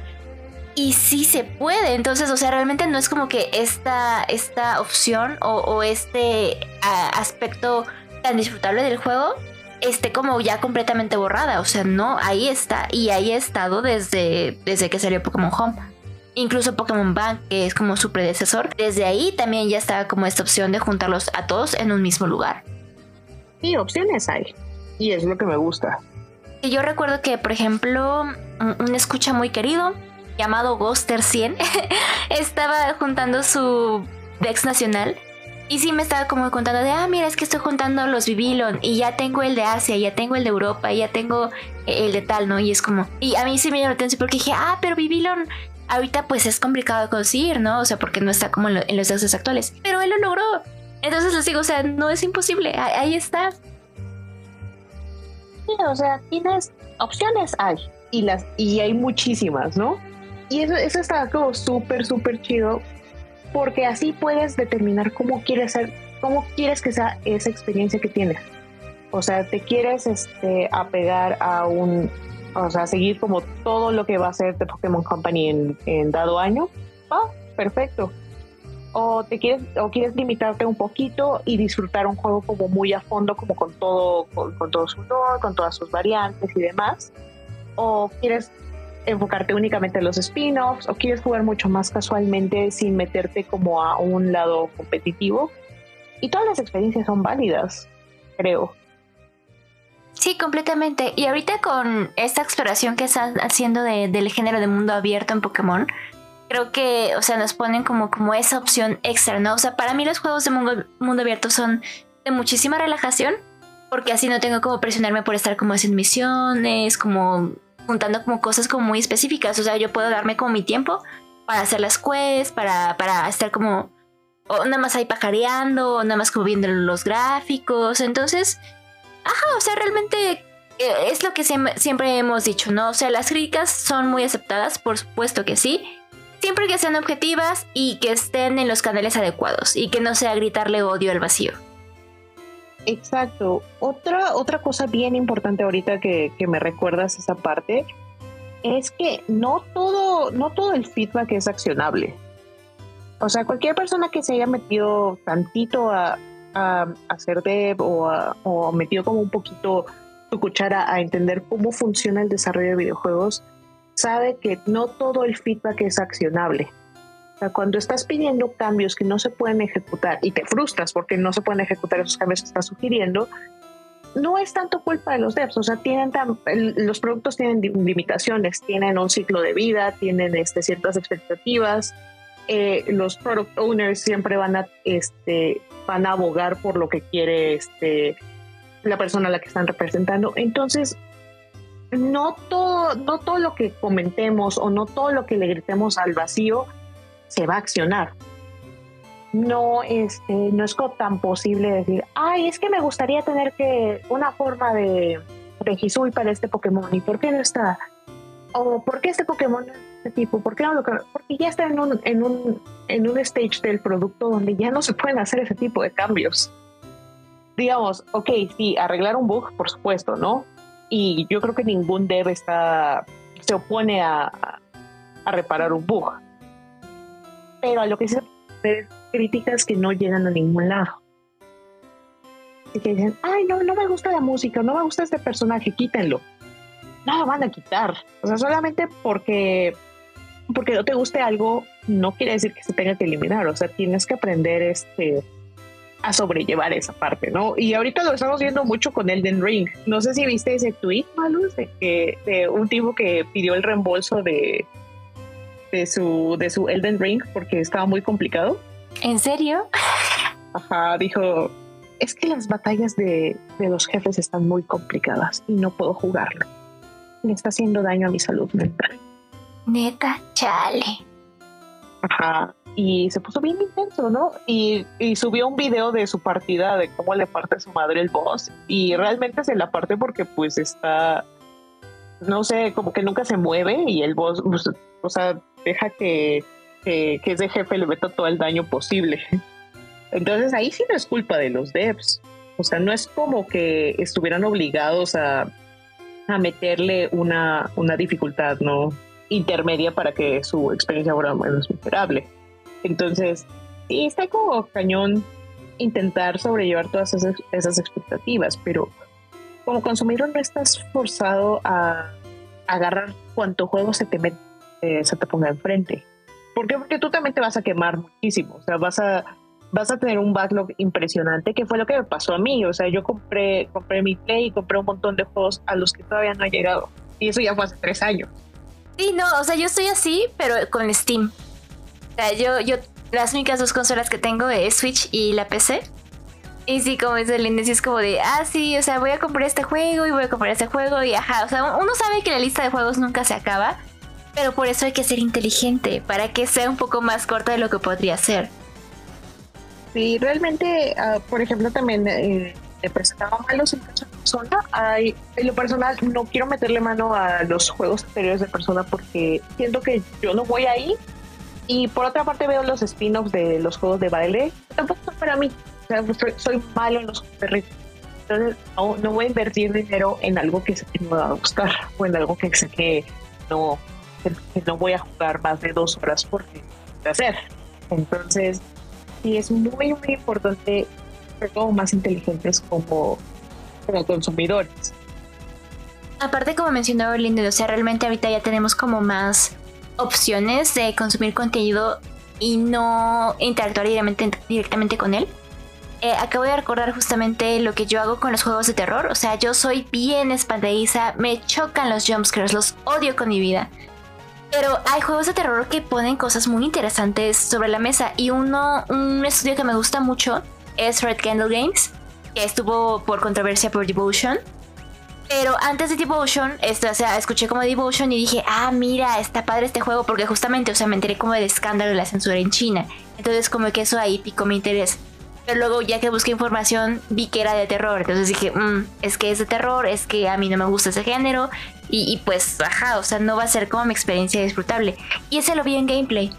Y sí se puede, entonces, o sea, realmente no es como que esta, esta opción o, este aspecto tan disfrutable del juego esté como ya completamente borrada. O sea, no, ahí está. Y ahí ha estado desde, desde que salió Pokémon Home. Incluso Pokémon Bank, que es como su predecesor, desde ahí también ya estaba como esta opción de juntarlos a todos en un mismo lugar. Sí, opciones hay. Y es lo que me gusta. Y yo recuerdo que, por ejemplo, un escucha muy querido llamado Ghoster 100 estaba juntando su Dex nacional Y sí me estaba como contando de, ah, mira, es que estoy juntando los Bibilon y ya tengo el de Asia, ya tengo el de Europa, ya tengo el de tal, ¿no? Y es como, y a mí sí me llamó la atención porque dije, ah, pero Bibilon ahorita pues es complicado de conseguir, ¿no? O sea, porque no está como en, los dioses actuales. Pero él lo logró. Entonces les digo, o sea, no es imposible, ahí, está. Sí, o sea, tienes opciones, hay, y, las, y hay muchísimas, ¿no? Y eso, eso está como súper, súper chido porque así puedes determinar cómo quieres ser, cómo quieres que sea esa experiencia que tienes. O sea, te quieres este, apegar a un, o sea, seguir como todo lo que va a ser de Pokémon Company en, dado año. Ah, perfecto. O te quieres, o quieres limitarte un poquito y disfrutar un juego como muy a fondo, como con todo, con, con todo su lore, con todas sus variantes y demás. O quieres enfocarte únicamente en los spin-offs o quieres jugar mucho más casualmente sin meterte como a un lado competitivo. Y todas las experiencias son válidas, creo. Sí, completamente. Y ahorita con esta exploración que están haciendo del género de mundo abierto en Pokémon, creo que, o sea, nos ponen como, como esa opción extra, ¿no? O sea, para mí los juegos de mundo, mundo abierto son de muchísima relajación, porque así no tengo como presionarme por estar como haciendo misiones, como juntando como cosas como muy específicas. O sea, yo puedo darme como mi tiempo para hacer las quests, para, para estar como nada más ahí pajareando, o nada más como viendo los gráficos. Entonces, ajá, o sea, realmente eh, es lo que siempre hemos dicho, ¿no? O sea, las críticas son muy aceptadas, por supuesto que sí. Siempre que sean objetivas y que estén en los canales adecuados y que no sea gritarle odio al vacío. Exacto. Otra, otra cosa bien importante ahorita que, me recuerdas esa parte es que no todo, no todo el feedback es accionable. O sea, cualquier persona que se haya metido tantito a, hacer dev o, o metido como un poquito su cuchara a entender cómo funciona el desarrollo de videojuegos, sabe que no todo el feedback es accionable cuando estás pidiendo cambios que no se pueden ejecutar y te frustras porque no se pueden ejecutar esos cambios que estás sugiriendo, no es tanto culpa de los devs, o sea, tienen los productos tienen limitaciones, tienen un ciclo de vida, tienen este, ciertas expectativas, eh, los product owners siempre van a, este, van a abogar por lo que quiere este, la persona a la que están representando. Entonces, no todo, no todo lo que comentemos o no todo lo que le gritemos al vacío se va a accionar. No, este, no es tan posible decir, ay, es que me gustaría tener que una forma de, de para este Pokémon. ¿Y por qué no está? ¿O por qué este Pokémon este tipo? ¿Por qué no lo Porque ya está en un, en, un, en un stage del producto donde ya no se pueden hacer ese tipo de cambios. Digamos, ok, sí, arreglar un bug, por supuesto, ¿no? Y yo creo que ningún dev está, se opone a, a reparar un bug pero a lo que se ver críticas que no llegan a ningún lado. Y que dicen, ay, no, no me gusta la música, no me gusta este personaje, quítenlo. No lo van a quitar. O sea, solamente porque, porque no te guste algo, no quiere decir que se tenga que eliminar. O sea, tienes que aprender este a sobrellevar esa parte, ¿no? Y ahorita lo estamos viendo mucho con Elden Ring. No sé si viste ese tweet, Malus, de que de un tipo que pidió el reembolso de, de su, de su Elden Ring porque estaba muy complicado. ¿En serio? Ajá, dijo, es que las batallas de, de los jefes están muy complicadas y no puedo jugarlo. Me está haciendo daño a mi salud mental. Neta, chale. Ajá. Y se puso bien intenso, ¿no? Y, y, subió un video de su partida, de cómo le parte a su madre el boss. Y realmente se la parte porque pues está, no sé, como que nunca se mueve y el boss, pues, o sea, deja que, ese jefe le meta todo el daño posible. Entonces ahí sí no es culpa de los devs. O sea, no es como que estuvieran obligados a, a meterle una, una dificultad no intermedia para que su experiencia fuera menos miserable. Entonces, sí, está como cañón intentar sobrellevar todas esas, esas expectativas, pero como consumidor no estás forzado a agarrar cuánto juego se te mete eh, se te ponga enfrente. ¿Por qué? Porque tú también te vas a quemar muchísimo, o sea, vas a, vas a tener un backlog impresionante, que fue lo que me pasó a mí, o sea, yo compré, compré mi Play y compré un montón de juegos a los que todavía no he llegado, y eso ya fue hace tres años. Sí, no, o sea, yo estoy así, pero con Steam. O sea, yo, yo las únicas dos consolas que tengo es Switch y la PC. Y sí, como dice Lindy, sí es como de, ah, sí, o sea, voy a comprar este juego y voy a comprar este juego y ajá, o sea, uno sabe que la lista de juegos nunca se acaba, pero por eso hay que ser inteligente, para que sea un poco más corta de lo que podría ser. Sí, realmente, ah, por ejemplo, también eh, me presentaba malos en persona. Hay, en lo personal, no quiero meterle mano a los juegos anteriores de persona porque siento que yo no voy ahí. Y por otra parte, veo los spin-offs de los juegos de baile. Tampoco son para mí. O sea, soy, soy malo en los perritos. Entonces, no, voy a invertir dinero en algo que, que me va a gustar o en algo que sé que no, que, no voy a jugar más de dos horas porque hacer. Entonces, sí es muy, muy importante ser como más inteligentes como, consumidores. Aparte, como mencionaba Linda, o sea, realmente ahorita ya tenemos como más opciones de consumir contenido y no interactuar directamente, directamente con él. Eh, acabo de recordar justamente lo que yo hago con los juegos de terror. O sea, yo soy bien espantadiza, me chocan los jumpscares, los odio con mi vida. Pero hay juegos de terror que ponen cosas muy interesantes sobre la mesa. Y uno, un estudio que me gusta mucho es Red Candle Games, que estuvo por controversia por Devotion. Pero antes de Devotion, esto, o sea, escuché como Devotion y dije, ah, mira, está padre este juego, porque justamente, o sea, me enteré como del escándalo de la censura en China. Entonces, como que eso ahí picó mi interés. Pero luego, ya que busqué información, vi que era de terror. Entonces dije, mm, es que es de terror, es que a mí no me gusta ese género. Y, pues, ajá, o sea, no va a ser como mi experiencia disfrutable. Y ese lo vi en gameplay.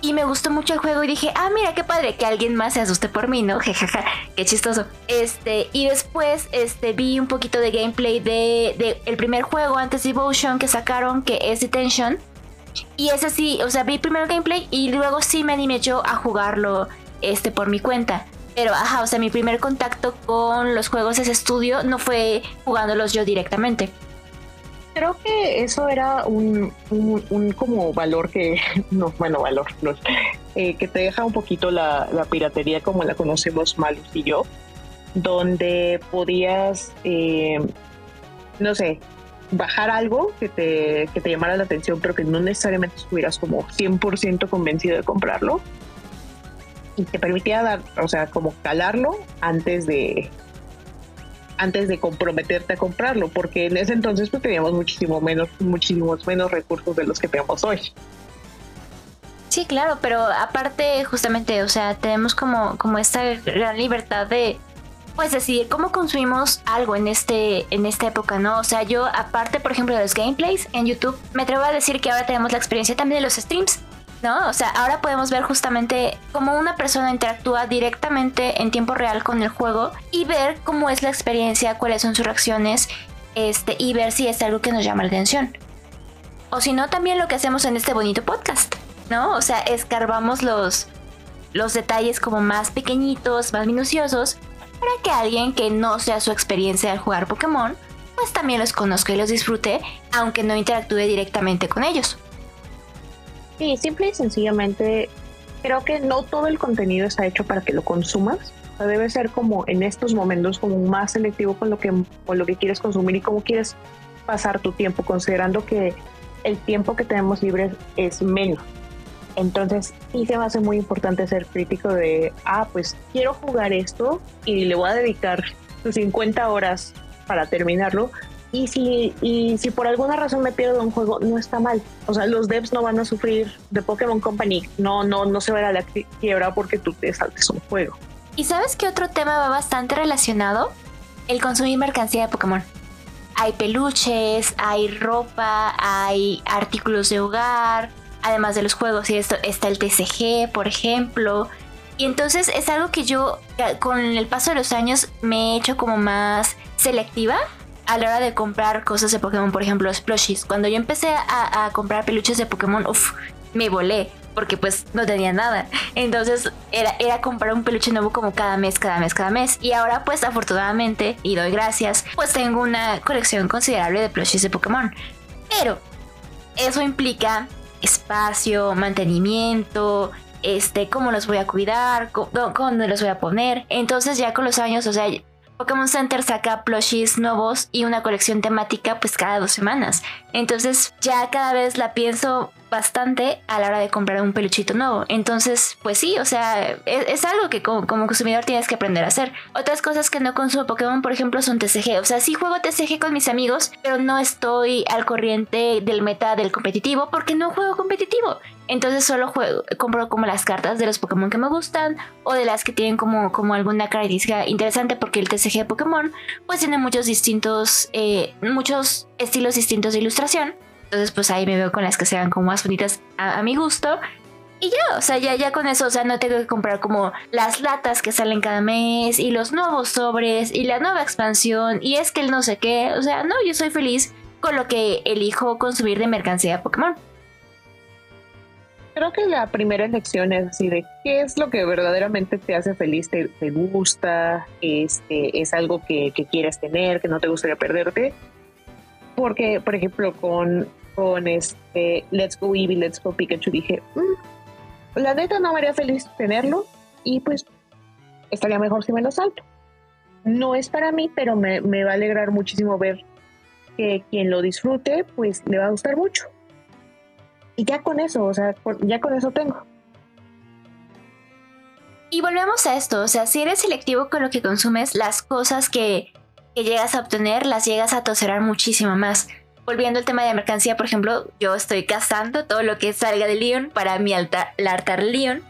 Y me gustó mucho el juego y dije, ah, mira qué padre que alguien más se asuste por mí, ¿no? Jejaja, qué chistoso. Este, y después este, vi un poquito de gameplay de, de el primer juego antes de Devotion que sacaron, que es Detention. Y ese sí, o sea, vi primero gameplay y luego sí me animé yo a jugarlo este, por mi cuenta. Pero, ajá, o sea, mi primer contacto con los juegos de ese estudio no fue jugándolos yo directamente creo que eso era un, un, como valor que, no, bueno, valor, no, eh, que te deja un poquito la, piratería como la conocemos Malus y yo, donde podías, eh, no sé, bajar algo que te, que te llamara la atención, pero que no necesariamente estuvieras como 100% convencido de comprarlo. Y te permitía dar, o sea, como calarlo antes de, antes de comprometerte a comprarlo, porque en ese entonces pues teníamos muchísimo menos, muchísimos menos recursos de los que tenemos hoy. Sí, claro, pero aparte justamente, o sea, tenemos como, como esta gran libertad de pues decidir cómo consumimos algo en este en esta época, ¿no? O sea, yo aparte, por ejemplo, de los gameplays en YouTube, me atrevo a decir que ahora tenemos la experiencia también de los streams. ¿No? O sea, ahora podemos ver justamente cómo una persona interactúa directamente en tiempo real con el juego y ver cómo es la experiencia, cuáles son sus reacciones, este, y ver si es algo que nos llama la atención. O si no, también lo que hacemos en este bonito podcast, ¿no? O sea, escarbamos los, los detalles como más pequeñitos, más minuciosos, para que alguien que no sea su experiencia al jugar Pokémon, pues también los conozca y los disfrute, aunque no interactúe directamente con ellos. Sí, simple y sencillamente creo que no todo el contenido está hecho para que lo consumas. O debe ser como en estos momentos como más selectivo con lo que con lo que quieres consumir y cómo quieres pasar tu tiempo, considerando que el tiempo que tenemos libre es menos. Entonces, sí se me hace muy importante ser crítico de, ah, pues quiero jugar esto y le voy a dedicar 50 horas para terminarlo, y si, y si por alguna razón me pierdo un juego, no está mal. O sea, los devs no van a sufrir de Pokémon Company. No, no, no se va la quiebra porque tú te saltes un juego. ¿Y sabes qué otro tema va bastante relacionado? El consumir mercancía de Pokémon. Hay peluches, hay ropa, hay artículos de hogar, además de los juegos. Y esto está el TCG, por ejemplo. Y entonces es algo que yo con el paso de los años me he hecho como más selectiva a la hora de comprar cosas de Pokémon, por ejemplo, plushies. Cuando yo empecé a, comprar peluches de Pokémon, uff, me volé porque pues no tenía nada. Entonces era, comprar un peluche nuevo como cada mes, cada mes, cada mes. Y ahora pues afortunadamente, y doy gracias, pues tengo una colección considerable de plushies de Pokémon. Pero eso implica espacio, mantenimiento, este, cómo los voy a cuidar, cómo los voy a poner. Entonces ya con los años, o sea, Pokémon Center saca plushies nuevos y una colección temática pues cada dos semanas. Entonces ya cada vez la pienso bastante a la hora de comprar un peluchito nuevo. Entonces, pues sí, o sea, es, algo que como, consumidor tienes que aprender a hacer. Otras cosas que no consumo Pokémon, por ejemplo, son TCG. O sea, sí juego TCG con mis amigos, pero no estoy al corriente del meta del competitivo porque no juego competitivo. Entonces solo juego, compro como las cartas de los Pokémon que me gustan o de las que tienen como, como alguna característica interesante porque el TCG de Pokémon pues tiene muchos distintos, eh, muchos estilos distintos de ilustración. Entonces pues ahí me veo con las que sean como más bonitas a, mi gusto. Y ya, o sea, ya, ya con eso, o sea, no tengo que comprar como las latas que salen cada mes y los nuevos sobres y la nueva expansión y es que el no sé qué, o sea, no, yo soy feliz con lo que elijo consumir de mercancía Pokémon creo que la primera elección es así de qué es lo que verdaderamente te hace feliz, te, gusta, este, es algo que, quieres tener, que no te gustaría perderte. Porque, por ejemplo, con, con este Let's Go Eevee, Let's Go Pikachu, dije, mm, la neta no me haría feliz tenerlo y pues estaría mejor si me lo salto. No es para mí, pero me va a alegrar muchísimo ver que quien lo disfrute, pues le va a gustar mucho. Y ya con eso, o sea, ya con eso tengo. Y volvemos a esto, o sea, si eres selectivo con lo que consumes, las cosas que, llegas a obtener las llegas a toserar muchísimo más. Volviendo al tema de mercancía, por ejemplo, yo estoy cazando todo lo que salga de Leon para mi altar, altar Leon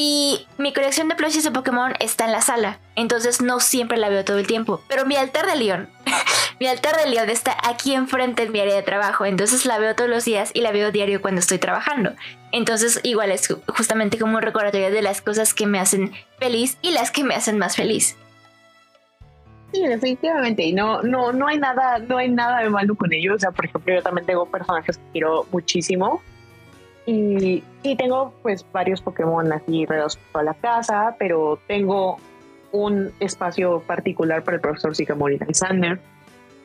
y mi colección de plushies de Pokémon está en la sala, entonces no siempre la veo todo el tiempo. Pero mi altar de león, mi altar de león está aquí enfrente en mi área de trabajo, entonces la veo todos los días y la veo diario cuando estoy trabajando. Entonces igual es justamente como un recordatorio de las cosas que me hacen feliz y las que me hacen más feliz. Sí, definitivamente. Y no, no, no hay nada, no hay nada de malo con ello. O sea, por ejemplo, yo también tengo personajes que quiero muchísimo y, tengo pues varios Pokémon así regados por toda la casa, pero tengo un espacio particular para el profesor Shikamori Alexander.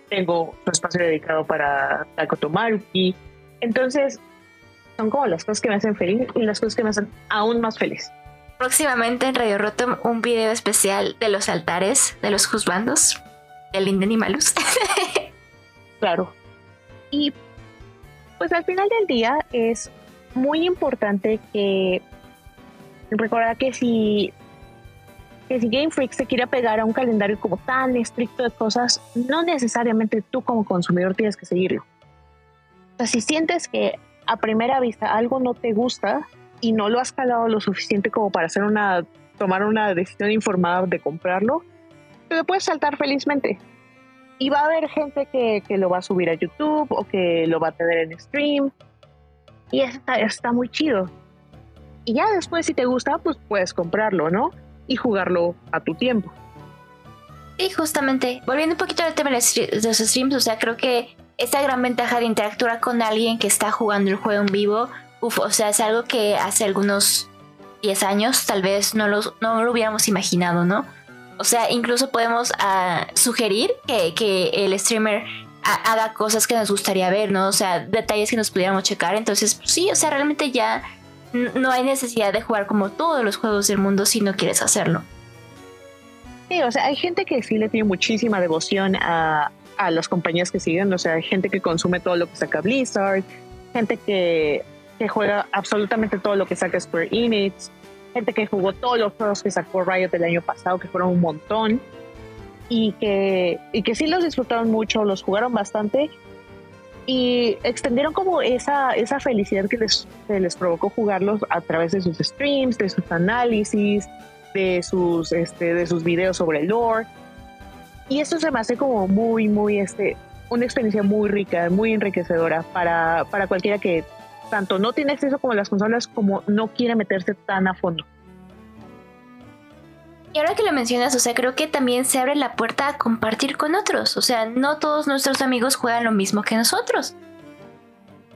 Tengo un espacio dedicado para Takoto Maruki. Entonces, son como las cosas que me hacen feliz y las cosas que me hacen aún más feliz. Próximamente en Radio Rotom un video especial de los altares de los juzbandos de Linden y Malus. claro. Y pues al final del día es muy importante que recordar que si que si Game Freak se quiere pegar a un calendario como tan estricto de cosas, no necesariamente tú como consumidor tienes que seguirlo. O sea, si sientes que a primera vista algo no te gusta y no lo has calado lo suficiente como para hacer una tomar una decisión informada de comprarlo, te lo puedes saltar felizmente. Y va a haber gente que, que lo va a subir a YouTube o que lo va a tener en stream y está, está muy chido. Y ya después, si te gusta, pues puedes comprarlo, ¿no? Y jugarlo a tu tiempo. Y justamente, volviendo un poquito al tema de los streams, o sea, creo que esta gran ventaja de interactuar con alguien que está jugando el juego en vivo, uf, o sea, es algo que hace algunos 10 años tal vez no, los, no lo hubiéramos imaginado, ¿no? O sea, incluso podemos ah, sugerir que, que el streamer haga cosas que nos gustaría ver, ¿no? O sea, detalles que nos pudiéramos checar. Entonces, pues sí, o sea, realmente ya no hay necesidad de jugar como todos los juegos del mundo si no quieres hacerlo. Sí, o sea, hay gente que sí le tiene muchísima devoción a, a las compañías que siguen, o sea, hay gente que consume todo lo que saca Blizzard, gente que, que juega absolutamente todo lo que saca Square Enix, gente que jugó todos los juegos que sacó Riot el año pasado, que fueron un montón y que, y que sí los disfrutaron mucho, los jugaron bastante y extendieron como esa, esa felicidad que les, les provocó jugarlos a través de sus streams, de sus análisis, de sus, este, de sus videos sobre el lore. Y eso se me hace como muy, muy, este, una experiencia muy rica, muy enriquecedora para, para cualquiera que tanto no tiene acceso como las consolas como no quiere meterse tan a fondo. Y ahora que lo mencionas, o sea, creo que también se abre la puerta a compartir con otros. O sea, no todos nuestros amigos juegan lo mismo que nosotros.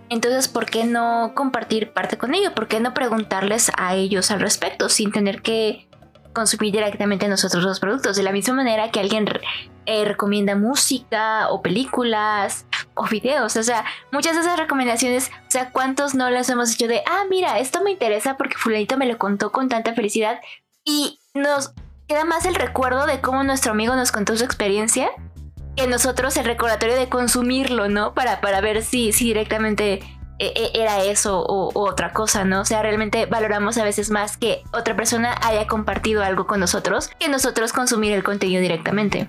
Entonces, ¿por qué no compartir parte con ellos? ¿Por qué no preguntarles a ellos al respecto sin tener que consumir directamente nosotros los productos? De la misma manera que alguien eh, recomienda música o películas o videos. O sea, muchas de esas recomendaciones, o sea, ¿cuántos no las hemos hecho de, ah, mira, esto me interesa porque fulanito me lo contó con tanta felicidad? Y nos queda más el recuerdo de cómo nuestro amigo nos contó su experiencia que nosotros el recordatorio de consumirlo, ¿no? Para, para ver si, si directamente e, e, era eso o, otra cosa, ¿no? O sea, realmente valoramos a veces más que otra persona haya compartido algo con nosotros que nosotros consumir el contenido directamente.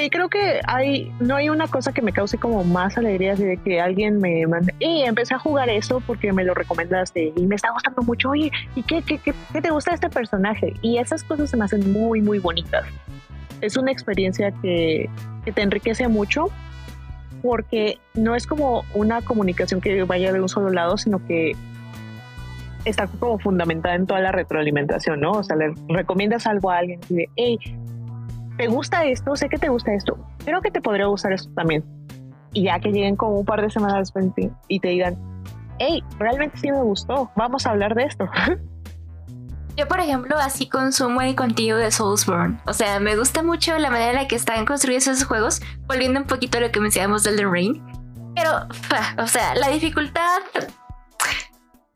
Sí, creo que hay, no hay una cosa que me cause como más alegría de que alguien me mande, y empecé a jugar eso porque me lo recomendaste y me está gustando mucho, oye, ¿y qué, qué, qué, qué te gusta este personaje? Y esas cosas se me hacen muy, muy bonitas. Es una experiencia que, que te enriquece mucho porque no es como una comunicación que vaya de un solo lado, sino que está como fundamentada en toda la retroalimentación, ¿no? O sea, le recomiendas algo a alguien y de, hey, ¿te gusta esto? Sé que te gusta esto, creo que te podría gustar esto también. Y ya que lleguen como un par de semanas después y te digan, hey, realmente sí me gustó, vamos a hablar de esto. Yo, por ejemplo, así consumo el contenido de Soulsborne. O sea, me gusta mucho la manera en la que están construidos esos juegos, volviendo un poquito a lo que mencionamos del The Ring. Pero, o sea, la dificultad.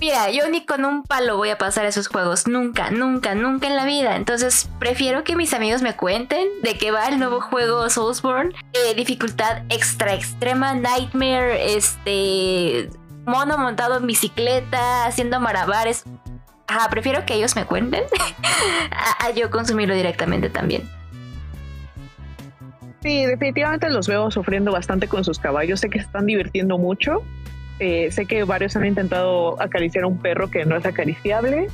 Mira, yo ni con un palo voy a pasar esos juegos. Nunca, nunca, nunca en la vida. Entonces, prefiero que mis amigos me cuenten de qué va el nuevo juego Soulsborne. Eh, dificultad extra extrema, Nightmare, este. Mono montado en bicicleta, haciendo marabares Ajá, prefiero que ellos me cuenten a, yo consumirlo directamente también. Sí, definitivamente los veo sufriendo bastante con sus caballos. Sé que se están divirtiendo mucho. Eh, sé que varios han intentado acariciar a un perro que no es acariciable.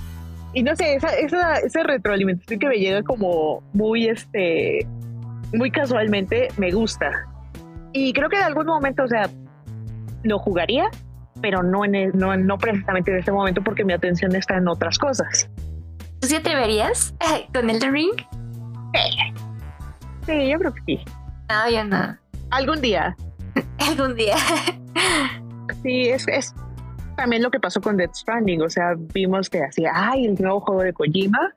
Y no sé, esa, esa, esa retroalimentación que me llega como muy, este, muy casualmente, me gusta. Y creo que en algún momento, o sea, lo jugaría, pero no, en no, no precisamente en este momento porque mi atención está en otras cosas. ¿Tú sí atreverías con el Ring? Sí. yo creo que sí. No, yo no. Algún día. Algún día. sí, es, es también lo que pasó con Dead Stranding. O sea, vimos que hacía, ay, el nuevo juego de Kojima.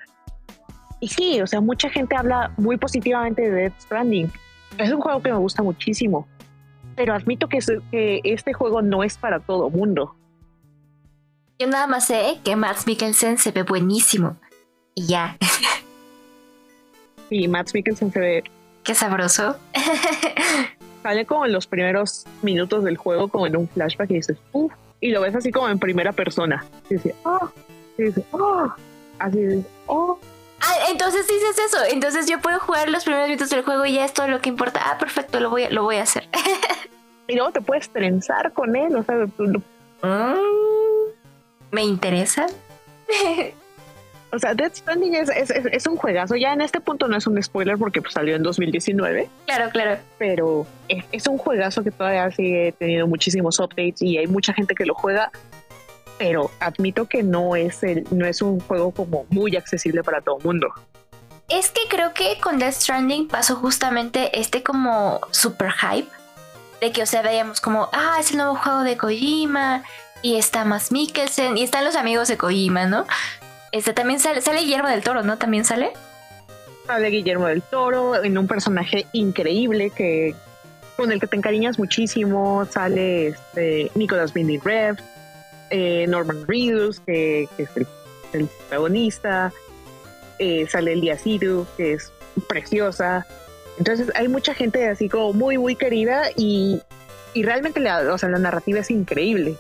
Y sí, o sea, mucha gente habla muy positivamente de Dead Stranding. Es un juego que me gusta muchísimo pero admito que, este juego no es para todo mundo. Yo nada más sé que Max Mikkelsen se ve buenísimo. Y ya. Sí, Max Mikkelsen se ve. Qué sabroso. Sale como en los primeros minutos del juego, como en un flashback, y dices, uff, y lo ves así como en primera persona. Y dices, oh, y dices, oh, así de, oh. Ah, entonces dices eso. Entonces yo puedo jugar los primeros minutos del juego y ya es todo lo que importa. Ah, perfecto, lo voy a, lo voy a hacer. y luego te puedes trenzar con él. O sea, mm, me interesa. o sea, Dead Stranding es, es, un juegazo. Ya en este punto no es un spoiler porque pues, salió en 2019. Claro, claro. Pero es, es un juegazo que todavía sigue teniendo muchísimos updates y hay mucha gente que lo juega pero admito que no es, el, no es un juego como muy accesible para todo el mundo. Es que creo que con Death Stranding pasó justamente este como super hype de que, o sea, veíamos como, ah, es el nuevo juego de Kojima y está más Mikkelsen y están los amigos de Kojima, ¿no? Este también sale, sale Guillermo del Toro, ¿no? También sale. Sale Guillermo del Toro en un personaje increíble que con el que te encariñas muchísimo. Sale este, Nicolas Winding Rev, eh, Norman Reedus, que, es el, protagonista, eh, sale Elia Sidu, que es preciosa. Entonces hay mucha gente así como muy, muy querida y, realmente la, o sea, la narrativa es increíble,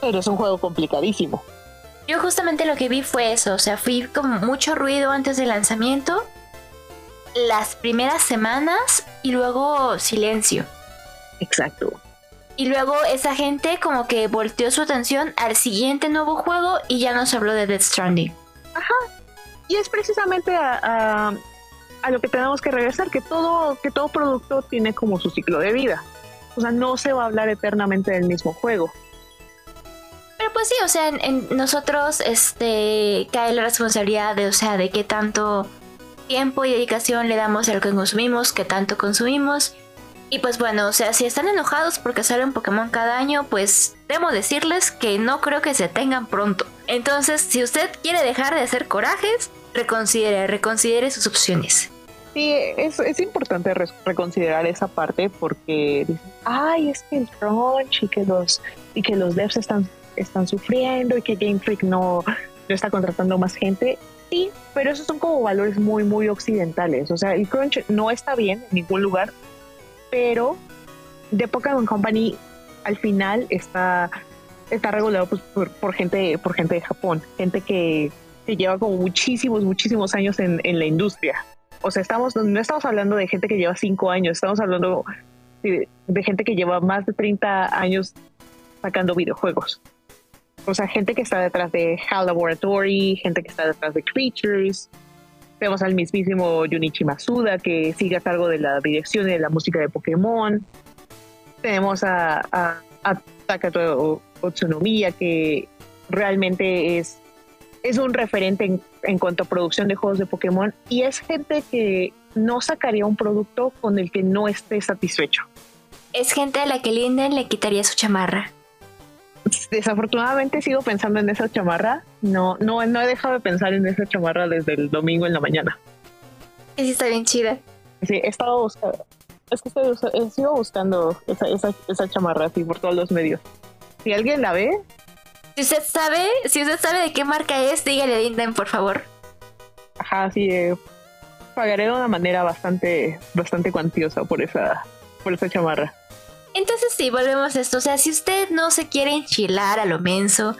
pero es un juego complicadísimo. Yo justamente lo que vi fue eso, o sea, fui con mucho ruido antes del lanzamiento, las primeras semanas y luego silencio. Exacto. Y luego esa gente como que volteó su atención al siguiente nuevo juego y ya nos habló de Death Stranding. Ajá. Y es precisamente a, lo que tenemos que regresar, que todo, que todo producto tiene como su ciclo de vida. O sea, no se va a hablar eternamente del mismo juego. Pues sí, o sea, en, nosotros este, cae la responsabilidad de, o sea, de qué tanto tiempo y dedicación le damos a lo que consumimos, qué tanto consumimos y pues bueno, o sea, si están enojados porque sale un Pokémon cada año, pues debo decirles que no creo que se tengan pronto. Entonces, si usted quiere dejar de hacer corajes, reconsidere, reconsidere sus opciones. Sí, es, es importante reconsiderar esa parte porque ay, es que el crunch y que los, y que los devs están, están sufriendo y que Game Freak no, no está contratando más gente. Sí, pero esos son como valores muy, muy occidentales. O sea, el crunch no está bien en ningún lugar, pero The Pokémon Company al final está, está regulado pues, por, gente, por gente de Japón, gente que, que lleva como muchísimos, muchísimos años en, en, la industria. O sea, estamos, no estamos hablando de gente que lleva cinco años, estamos hablando de, gente que lleva más de 30 años sacando videojuegos. O sea, gente que está detrás de HAL Laboratory, gente que está detrás de Creatures. Tenemos al mismísimo Junichi Masuda, que sigue a cargo de la dirección y de la música de Pokémon. Tenemos a Takato Otsunomiya, que realmente es, es un referente en, en cuanto a producción de juegos de Pokémon. Y es gente que no sacaría un producto con el que no esté satisfecho. Es gente a la que Linden le quitaría su chamarra desafortunadamente sigo pensando en esa chamarra. No, no, no he dejado de pensar en esa chamarra desde el domingo en la mañana. Sí, está bien chida. Sí, he estado buscando. Es que estoy, eh, sigo buscando esa, esa, esa chamarra así por todos los medios. Si alguien la ve. Si usted sabe, si usted sabe de qué marca es, dígale a Linden, por favor. Ajá, sí, eh, pagaré de una manera bastante, bastante cuantiosa por esa, por esa chamarra. Entonces sí, volvemos a esto. O sea, si usted no se quiere enchilar a lo menso,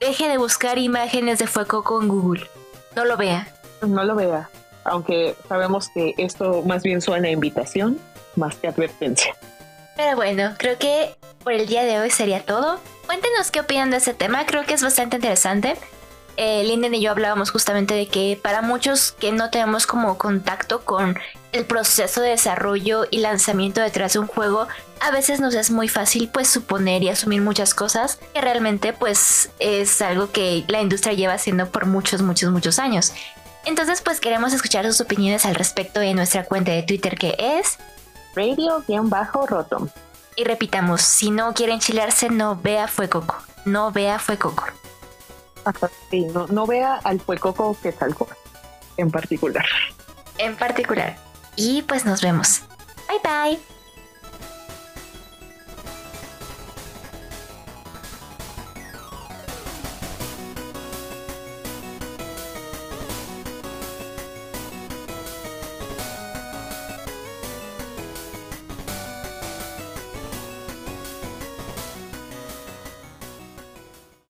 deje de buscar imágenes de fuego con Google. No lo vea. No lo vea. Aunque sabemos que esto más bien suena a invitación más que advertencia. Pero bueno, creo que por el día de hoy sería todo. Cuéntenos qué opinan de este tema, creo que es bastante interesante eh, Linden y yo hablábamos justamente de que para muchos que no tenemos como contacto con el proceso de desarrollo y lanzamiento detrás de un juego, a veces nos es muy fácil pues suponer y asumir muchas cosas que realmente pues es algo que la industria lleva haciendo por muchos, muchos, muchos años. Entonces pues queremos escuchar sus opiniones al respecto en nuestra cuenta de Twitter que es radio-rotom. Y repitamos, si no quieren chilearse, no vea Fue Coco. No vea Fue Coco. Sí, no, no vea al Fuecoco que salgo en particular. En particular. Y pues nos vemos. Bye bye.